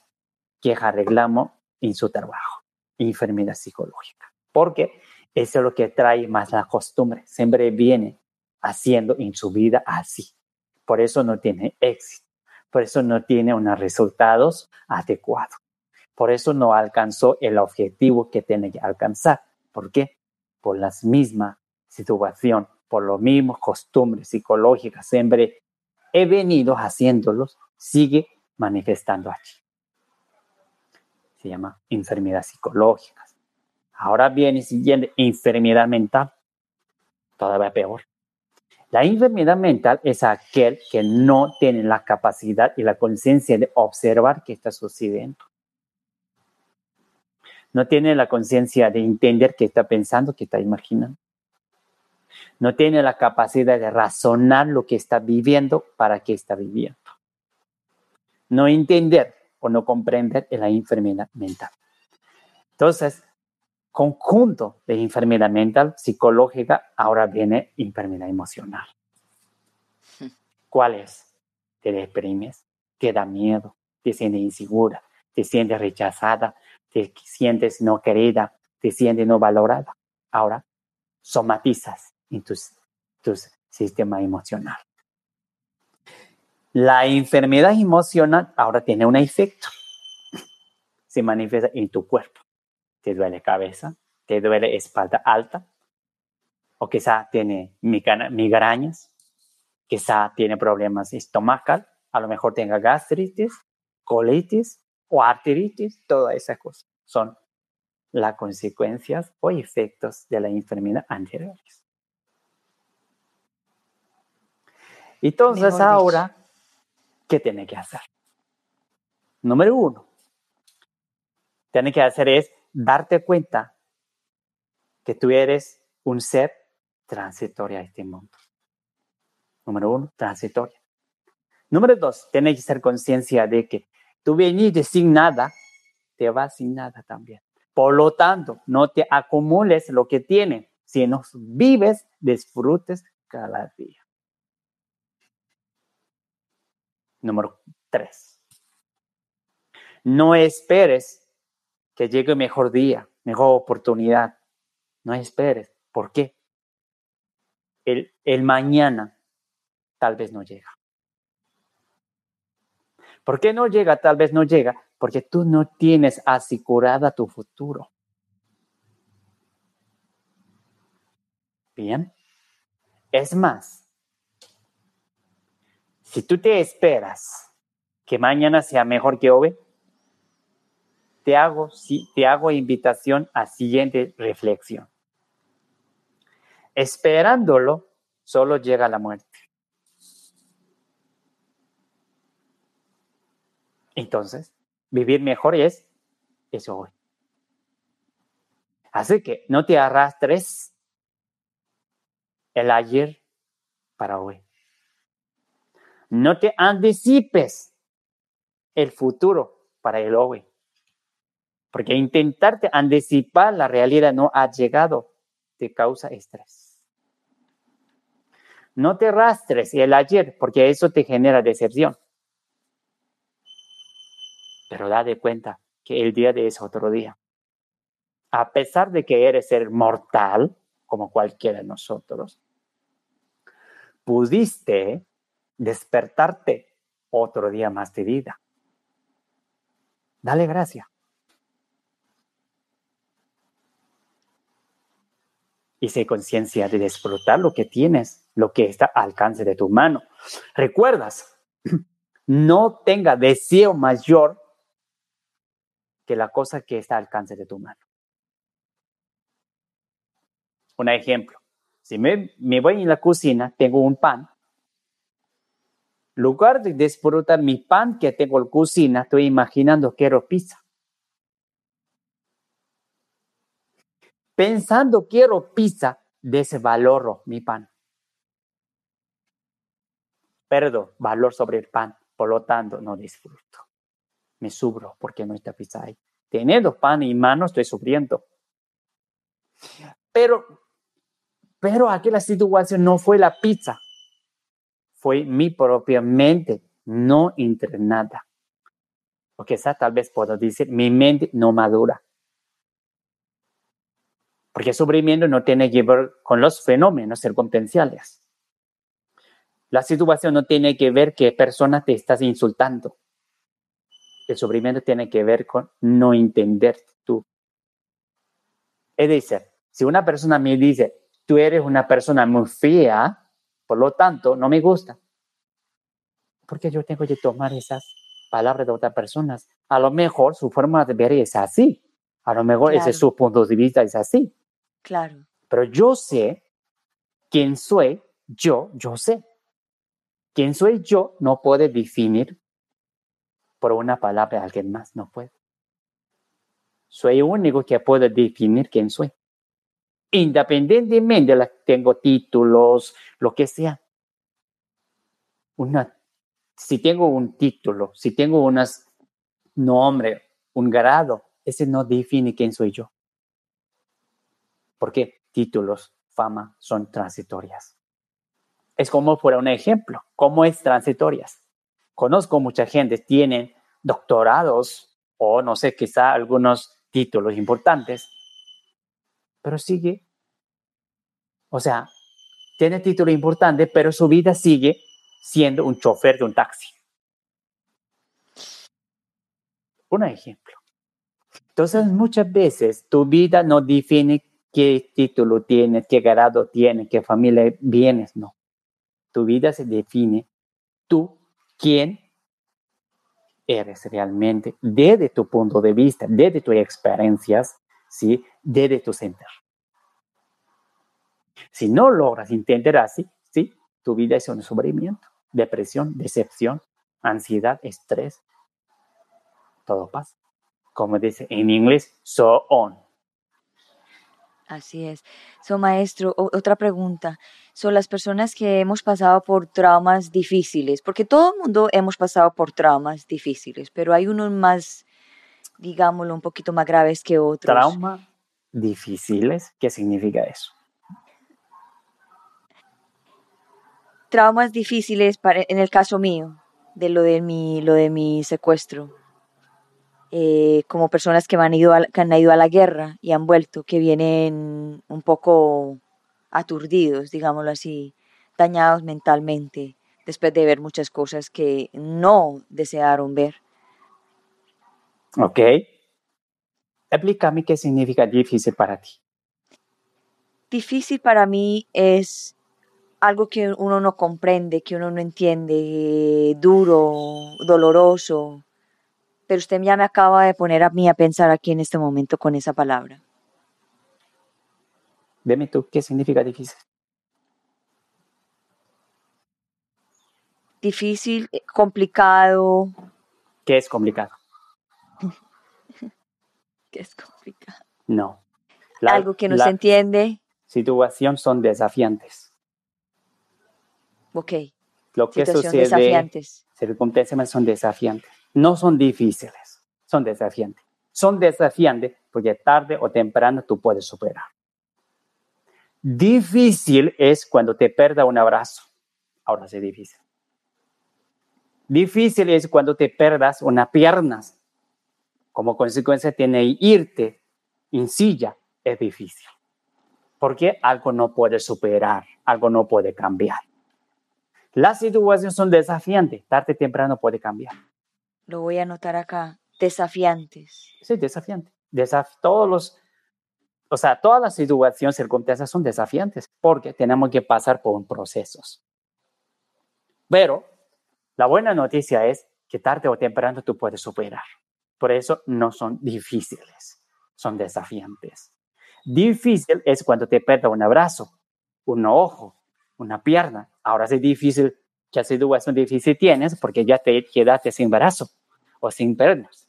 queja, reclamo en su trabajo, enfermedad psicológica. Porque eso es lo que trae más la costumbre, siempre viene haciendo en su vida así. Por eso no tiene éxito, por eso no tiene unos resultados adecuados, por eso no alcanzó el objetivo que tiene que alcanzar. ¿Por qué? Por la misma situación, por los mismos costumbres psicológicas, siempre he venido haciéndolos, sigue manifestando aquí se llama enfermedad psicológica. Ahora viene siguiente enfermedad mental, todavía peor. La enfermedad mental es aquel que no tiene la capacidad y la conciencia de observar qué está sucediendo. No tiene la conciencia de entender qué está pensando, qué está imaginando. No tiene la capacidad de razonar lo que está viviendo para qué está viviendo. No entender o no comprender la enfermedad mental. Entonces, conjunto de enfermedad mental, psicológica, ahora viene enfermedad emocional. ¿Cuál es? Te deprimes, te da miedo, te sientes insegura, te sientes rechazada, te sientes no querida, te sientes no valorada. Ahora somatizas en tu, tu sistema emocional. La enfermedad emocional ahora tiene un efecto. Se manifiesta en tu cuerpo. Te duele cabeza, te duele espalda alta, o quizá tiene migrañas, quizá tiene problemas estomacales, a lo mejor tenga gastritis, colitis o arteritis, todas esas cosas son las consecuencias o efectos de la enfermedad anteriores. Entonces ahora ¿qué tiene que hacer? Número uno, tiene que hacer es darte cuenta que tú eres un ser transitorio a este mundo. Número uno, transitorio. Número dos, tiene que ser conciencia de que tú venís sin nada, te vas sin nada también. Por lo tanto, no te acumules lo que tienes, sino vives, disfrutes cada día. Número tres. No esperes que llegue mejor día, mejor oportunidad. No esperes. ¿Por qué? El, el mañana tal vez no llega. ¿Por qué no llega? Tal vez no llega. Porque tú no tienes asegurada tu futuro. Bien. Es más, si tú te esperas que mañana sea mejor que hoy, te hago, te hago invitación a siguiente reflexión. Esperándolo, solo llega la muerte. Entonces, vivir mejor es eso hoy. Así que no te arrastres el ayer para hoy. No te anticipes el futuro para el hoy. Porque intentarte anticipar la realidad no ha llegado, te causa estrés. No te rastres el ayer, porque eso te genera decepción. Pero date cuenta que el día de es otro día. A pesar de que eres ser mortal, como cualquiera de nosotros, pudiste despertarte otro día más de vida. Dale gracias. Y sé conciencia de disfrutar lo que tienes, lo que está al alcance de tu mano. Recuerdas, no tenga deseo mayor que la cosa que está al alcance de tu mano. Un ejemplo, si me, me voy en la cocina, tengo un pan. Lugar de disfrutar mi pan que tengo en cocina, estoy imaginando quiero pizza. Pensando quiero pizza, desvaloro mi pan. Perdo valor sobre el pan, por lo tanto no disfruto. Me subro porque no está pizza ahí. Teniendo pan en mano estoy sufriendo. Pero pero aquí la situación no fue la pizza, fue mi propia mente no entrenada. O quizás tal vez puedo decir, mi mente no madura. Porque sufrimiento no tiene que ver con los fenómenos circunstanciales. La situación no tiene que ver que persona te estás insultando. El sufrimiento tiene que ver con no entender tú. Es decir, si una persona me dice, tú eres una persona muy fea, por lo tanto, no me gusta. Porque yo tengo que tomar esas palabras de otras personas. A lo mejor su forma de ver es así. A lo mejor ese es su punto de vista, es así. Claro. Pero yo sé quién soy, yo, yo sé. Quién soy yo no puede definir por una palabra a alguien más, no puede. Soy el único que puede definir quién soy independientemente de tengo títulos, lo que sea. Una, si tengo un título, si tengo un nombre, un grado, ese no define quién soy yo. Porque títulos, fama son transitorias. Es como fuera un ejemplo, ¿cómo es transitorias? Conozco mucha gente, tienen doctorados o no sé, quizá algunos títulos importantes, pero sigue, o sea, tiene título importante, pero su vida sigue siendo un chofer de un taxi. Un ejemplo. Entonces, muchas veces tu vida no define qué título tienes, qué grado tienes, qué familia vienes, no. Tu vida se define tú, quién eres realmente, desde tu punto de vista, desde tus experiencias, ¿sí? desde tu centro. Si no logras entender así, ¿sí? tu vida es un sufrimiento, depresión, decepción, ansiedad, estrés. Todo pasa. Como dice en inglés, so on. Así es. So, maestro, otra pregunta. Son las personas que hemos pasado por traumas difíciles, porque todo el mundo hemos pasado por traumas difíciles, pero hay unos más, digámoslo, un poquito más graves que otros. Trauma difíciles, ¿qué significa eso? Traumas difíciles para, en el caso mío, de lo de mi, lo de mi secuestro. Eh, como personas que, han ido que han ido a la guerra y han vuelto, que vienen un poco aturdidos, digámoslo así, dañados mentalmente, después de ver muchas cosas que no desearon ver. Ok. Explícame qué significa difícil para ti. Difícil para mí es algo que uno no comprende, que uno no entiende, duro, doloroso. Pero usted ya me acaba de poner a mí a pensar aquí en este momento con esa palabra. Dime tú, ¿qué significa difícil? Difícil, eh, complicado. ¿Qué es complicado? es complicado. No. Algo que no se entiende. Situaciones son desafiantes. Ok. Lo que sucede, desafiantes. circunstancias son desafiantes. No son difíciles, son desafiantes. son desafiantes porque tarde o temprano tú puedes superar. Difícil es cuando te perda un abrazo. Ahora sí, difícil. Difícil es cuando te perdas una pierna. Como consecuencia tiene irte en silla. Es difícil. Porque algo no puede superar, algo no puede cambiar. Las situaciones son desafiantes, tarde o temprano puede cambiar. Lo voy a anotar acá, desafiantes. Sí, desafiantes. todos los, o sea, todas las situaciones, circunstancias son desafiantes porque tenemos que pasar por procesos. Pero la buena noticia es que tarde o temprano tú puedes superar. Por eso no son difíciles, son desafiantes. Difícil es cuando te pierda un abrazo, un ojo, una pierna. Ahora es difícil, que situación difícil tienes porque ya te quedaste sin brazo o sin piernas.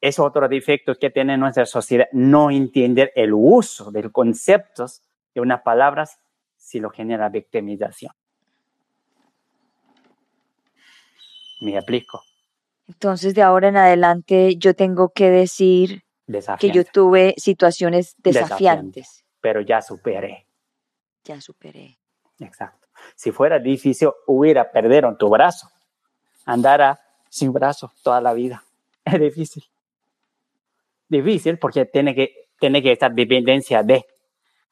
Es otro defecto que tiene nuestra sociedad, no entender el uso de conceptos de unas palabras si lo genera victimización. Me explico. Entonces, de ahora en adelante, yo tengo que decir que yo tuve situaciones desafiantes. Pero ya superé. Superé. Exacto. Si fuera difícil, hubiera perdido tu brazo. Andara sin brazo toda la vida. Es difícil. Difícil porque tiene que, tiene que estar dependencia de.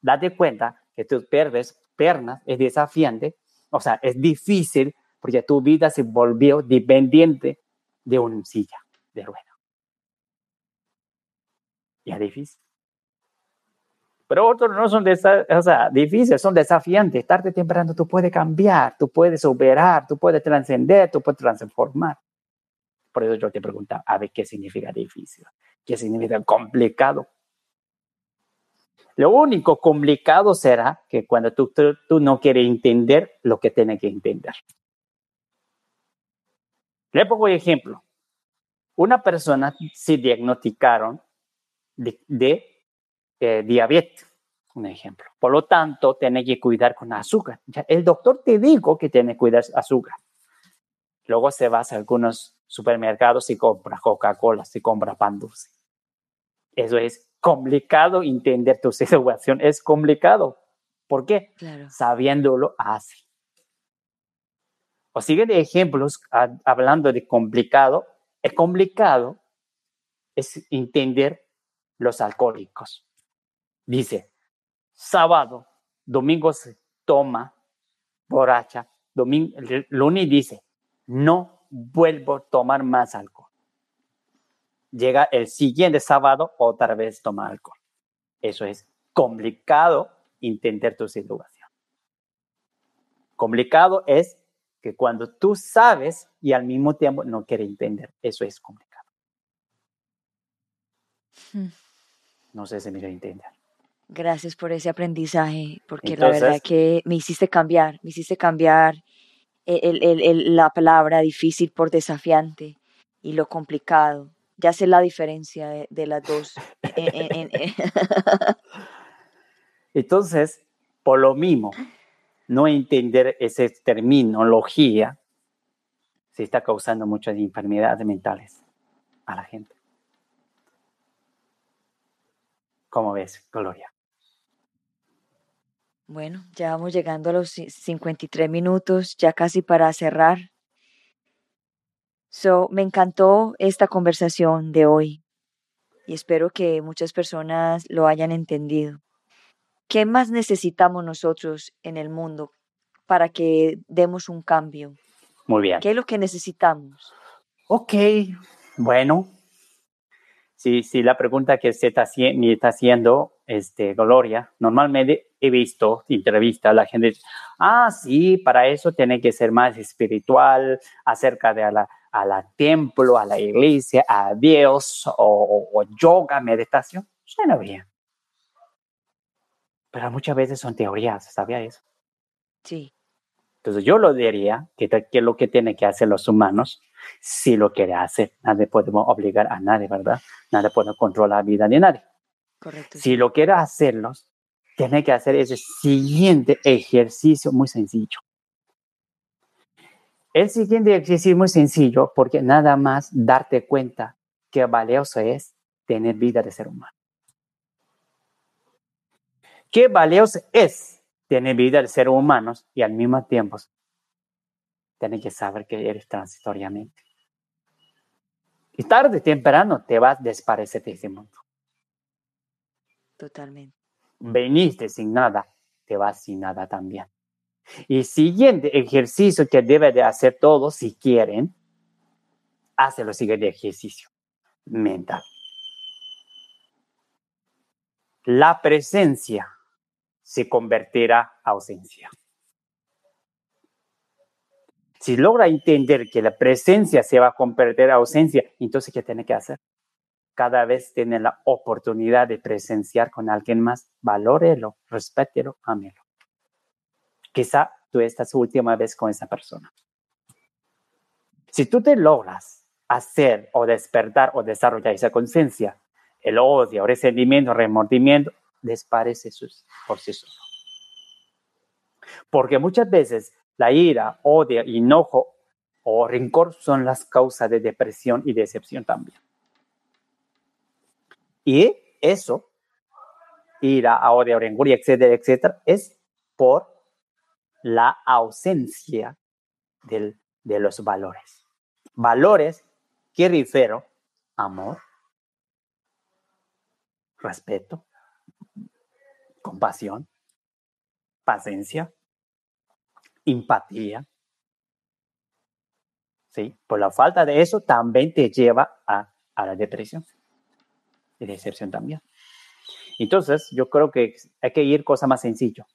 Date cuenta que tú pierdes piernas, es desafiante. O sea, es difícil porque tu vida se volvió dependiente de una silla de rueda. Y es difícil. Pero otros no son o sea, difíciles, son desafiantes. Tarde o temprano tú puedes cambiar, tú puedes superar, tú puedes trascender, tú puedes transformar. Por eso yo te preguntaba, a ver qué significa difícil, qué significa complicado. Lo único complicado será que cuando tú, tú, no quieres entender lo que tienes que entender. Le pongo un ejemplo. Una persona se diagnosticaron de, eh, diabetes, un ejemplo. Por lo tanto, tiene que cuidar con azúcar. el doctor te dijo que tiene que cuidar azúcar. Luego se va a algunos supermercados y compra Coca-Cola, se compra pan dulce. Eso es complicado entender tu situación. Es complicado. ¿Por qué? Sabiéndolo hace. O siguen ejemplos hablando de complicado. Es complicado es entender los alcohólicos. Dice, sábado, domingo se toma borracha, domingo, lunes dice, no vuelvo a tomar más alcohol. Llega el siguiente sábado, otra vez toma alcohol. Eso es complicado entender tu situación. Complicado es que cuando tú sabes y al mismo tiempo no quieres entender, eso es complicado. Hmm. No sé si me entender. Gracias por ese aprendizaje, porque la verdad que me hiciste cambiar, me hiciste cambiar la palabra difícil por desafiante y lo complicado. Ya sé la diferencia de, las dos. Entonces, por lo mismo, no entender esa terminología se está causando muchas enfermedades mentales a la gente. ¿Cómo ves, Gloria? Bueno, ya vamos llegando a los 53 minutos, ya casi para cerrar. So, me encantó esta conversación de hoy y espero que muchas personas lo hayan entendido. ¿Qué más necesitamos nosotros en el mundo para que demos un cambio? Muy bien. ¿Qué es lo que necesitamos? Ok, bueno, Sí, la pregunta que se está, me está haciendo este, Gloria, normalmente he visto entrevistas, la gente dice, ah, sí, para eso tiene que ser más espiritual, acerca de a la, a la templo, a la iglesia, a Dios, o, yoga, meditación. Suena bien. Pero muchas veces son teorías, ¿sabía eso? Sí. Entonces yo lo diría que, que lo que tienen que hacer los humanos si lo quiere hacer. Nadie podemos obligar a nadie, ¿verdad? Nadie puede controlar la vida de nadie. Correcto. Si lo quiere hacerlo, tiene que hacer ese siguiente ejercicio muy sencillo. El siguiente ejercicio es muy sencillo porque nada más darte cuenta qué valioso es tener vida de ser humano. Qué valioso es tener vida de ser humanos y al mismo tiempo tener que saber que eres transitoriamente. Y tarde temprano te vas a desaparecer de ese mundo. Totalmente. Veniste sin nada, te vas sin nada también. Y siguiente ejercicio que debe de hacer todos si quieren, hace lo siguiente ejercicio mental. La presencia se convertirá a ausencia. Si logra entender que la presencia se va a convertir a ausencia, entonces ¿qué tiene que hacer? Cada vez tiene la oportunidad de presenciar con alguien más, valórelo, respételo, ámelo. Quizá tú estás última vez con esa persona. Si tú te logras hacer o despertar o desarrollar esa conciencia, el odio, resentimiento, remordimiento, desaparece por sí solo. Porque muchas veces la ira, odio, enojo o rencor son las causas de depresión y decepción también. Y eso, ira, odio, rencor, etcétera, etcétera, es por la ausencia del, de los valores. Valores que refiero amor, respeto, compasión, paciencia, empatía. ¿Sí? Por la falta de eso también te lleva a, a la depresión decepción también. Entonces, yo creo que hay que ir cosa más sencillo.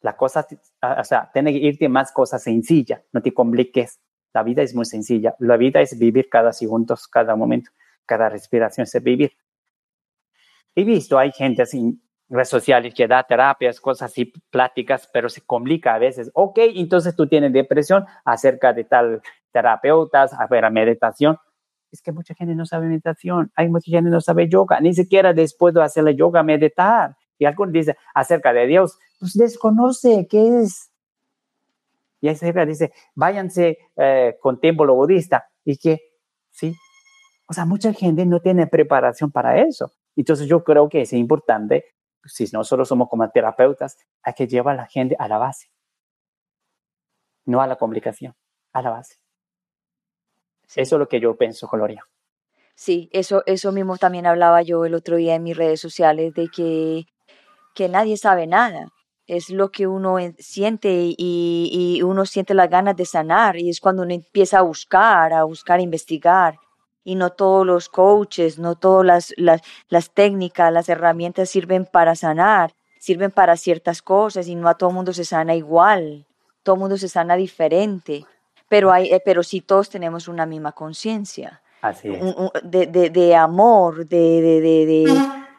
La cosa, o sea, tiene que irte más cosas sencillas, no te compliques. La vida es muy sencilla. La vida es vivir cada segundo, cada momento, cada respiración es vivir. He visto, hay gente así, redes sociales que da terapias, cosas así, pláticas, pero se complica a veces. Ok, entonces tú tienes depresión acerca de tal terapeutas, a ver, a meditación. Es que mucha gente no sabe meditación, hay mucha gente no sabe yoga, ni siquiera después de hacer la yoga meditar. Y alguien dice acerca de Dios, pues desconoce qué es. Y ahí dice, váyanse eh, con templo budista. Y que, sí. O sea, mucha gente no tiene preparación para eso. Entonces yo creo que es importante, si nosotros somos como terapeutas, hay que llevar a la gente a la base. No a la complicación, a la base. Eso es lo que yo pienso, Gloria. Sí, eso, eso mismo también hablaba yo el otro día en mis redes sociales, de que que nadie sabe nada. Es lo que uno siente y, uno siente las ganas de sanar y es cuando uno empieza a buscar, a buscar, a investigar. Y no todos los coaches, no todas las, las, técnicas, las herramientas sirven para sanar, sirven para ciertas cosas y no a todo el mundo se sana igual, todo el mundo se sana diferente, pero, hay, eh, pero sí todos tenemos una misma conciencia. Así es. De, de, de amor, de,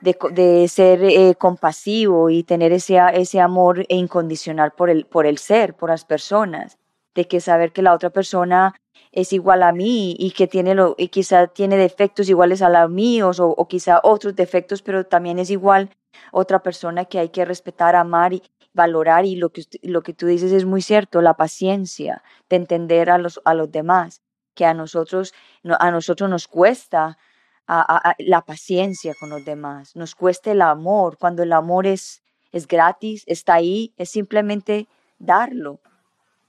de, de, ser eh, compasivo y tener ese, ese amor incondicional por el, por el ser, por las personas, de que saber que la otra persona es igual a mí y que tiene lo, y quizá tiene defectos iguales a los míos o, o quizá otros defectos, pero también es igual otra persona que hay que respetar, amar y valorar y lo que, lo que tú dices es muy cierto, la paciencia de entender a los, a los demás, que a nosotros, a nosotros nos cuesta la paciencia con los demás, nos cuesta el amor, cuando el amor es, es gratis, está ahí, es simplemente darlo.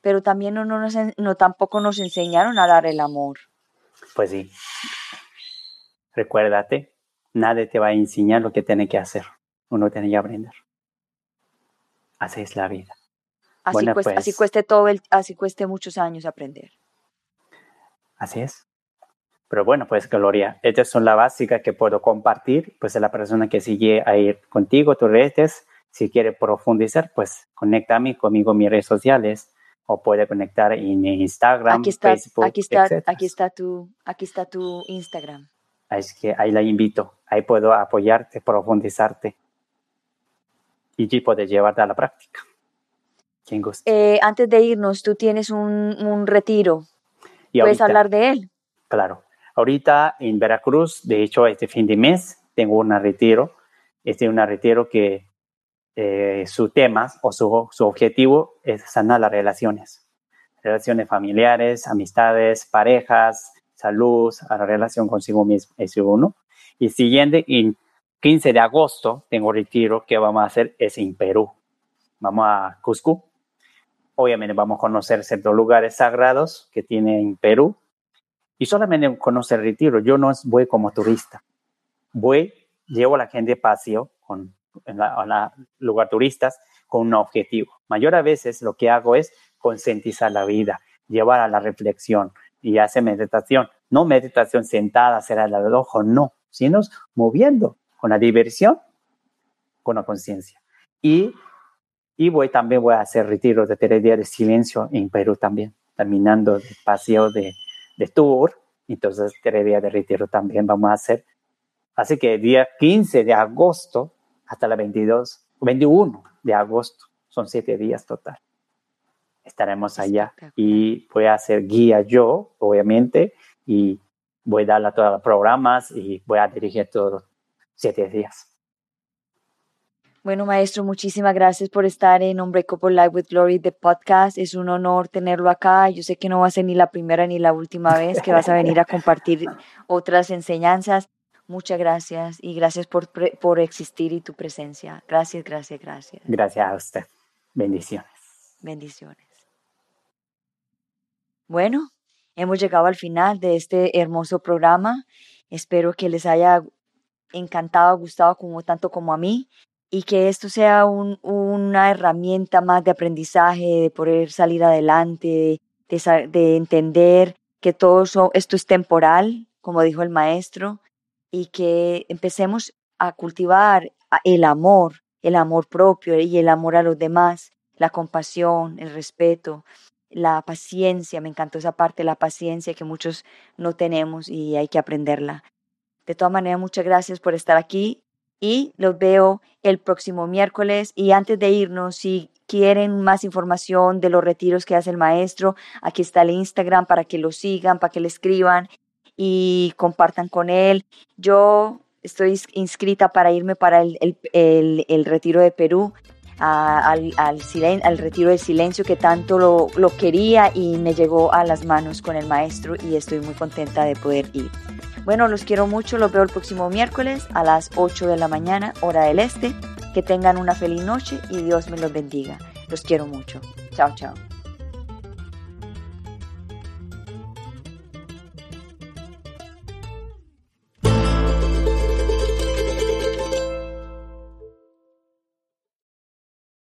Pero también no tampoco nos enseñaron a dar el amor. Pues sí. Recuérdate, nadie te va a enseñar lo que tiene que hacer. Uno tiene que aprender. Así es la vida. Así, cueste, así pues cueste todo el, así cueste muchos años aprender. Así es. Pero bueno, pues Gloria, estas son las básicas que puedo compartir. Pues a la persona que sigue a ir contigo, tus redes, si quiere profundizar, pues conéctame conmigo en mis redes sociales o puede conectar en Instagram, aquí está, Facebook, aquí está, aquí está tu, aquí está tu Instagram. Es que ahí la invito, ahí puedo apoyarte, profundizarte y puedes llevarte a la práctica. ¿Quién gusta? Eh, antes de irnos, tú tienes un, un retiro. ¿Puedes hablar de él? Claro. Ahorita en Veracruz, de hecho, este fin de mes tengo un retiro. Este es un retiro que eh, su tema o su, su, objetivo es sanar las relaciones. relaciones familiares, amistades, parejas, salud, a la relación consigo mismo, ese uno. Y siguiente, en 15 de agosto, tengo retiro que vamos a hacer es en Perú. Vamos a Cusco. Obviamente vamos a conocer ciertos lugares sagrados que tiene en Perú. Y solamente conocer retiro. Yo no voy como turista. Voy, llevo a la gente paseo con, en la, lugar turistas con un objetivo. Mayor a veces lo que hago es concientizar la vida, llevar a la reflexión y hacer meditación. No meditación sentada, cerrar el ojo, no, sino moviendo con la diversión, con la conciencia. Y, y voy también voy a hacer retiros de tres días de silencio en Perú también, terminando el paseo de, de tour. Entonces, tres días de retiro también vamos a hacer. Así que el día 15 de agosto hasta la 22, 21 de agosto, son siete días total. Estaremos allá y voy a hacer guía yo, obviamente, y voy a dar a todos los programas y voy a dirigir todos los siete días. Bueno, maestro, muchísimas gracias por estar en Unbreakable Live with Glory, de podcast. Es un honor tenerlo acá. Yo sé que no va a ser ni la primera ni la última vez que vas a venir a compartir otras enseñanzas. Muchas gracias y gracias por, por existir y tu presencia. Gracias, gracias, gracias. Gracias a usted. Bendiciones. Bendiciones. Bueno, hemos llegado al final de este hermoso programa. Espero que les haya encantado, gustado como tanto como a mí y que esto sea una herramienta más de aprendizaje, de poder salir adelante, de, de entender que todo esto es temporal, como dijo el maestro, y que empecemos a cultivar el amor, el amor propio y el amor a los demás, la compasión, el respeto, la paciencia, me encantó esa parte, la paciencia que muchos no tenemos y hay que aprenderla. De todas maneras, muchas gracias por estar aquí y los veo el próximo miércoles. Y antes de irnos, si quieren más información de los retiros que hace el maestro, aquí está el Instagram para que lo sigan, para que le escriban y compartan con él. Yo estoy inscrita para irme para el, el, retiro de Perú. al, al, al, retiro de silencio que tanto lo quería y me llegó a las manos con el maestro y estoy muy contenta de poder ir. Bueno, los quiero mucho, los veo el próximo miércoles a las 8 de la mañana, hora del este. Que tengan una feliz noche y Dios me los bendiga. Los quiero mucho. Chao, chao.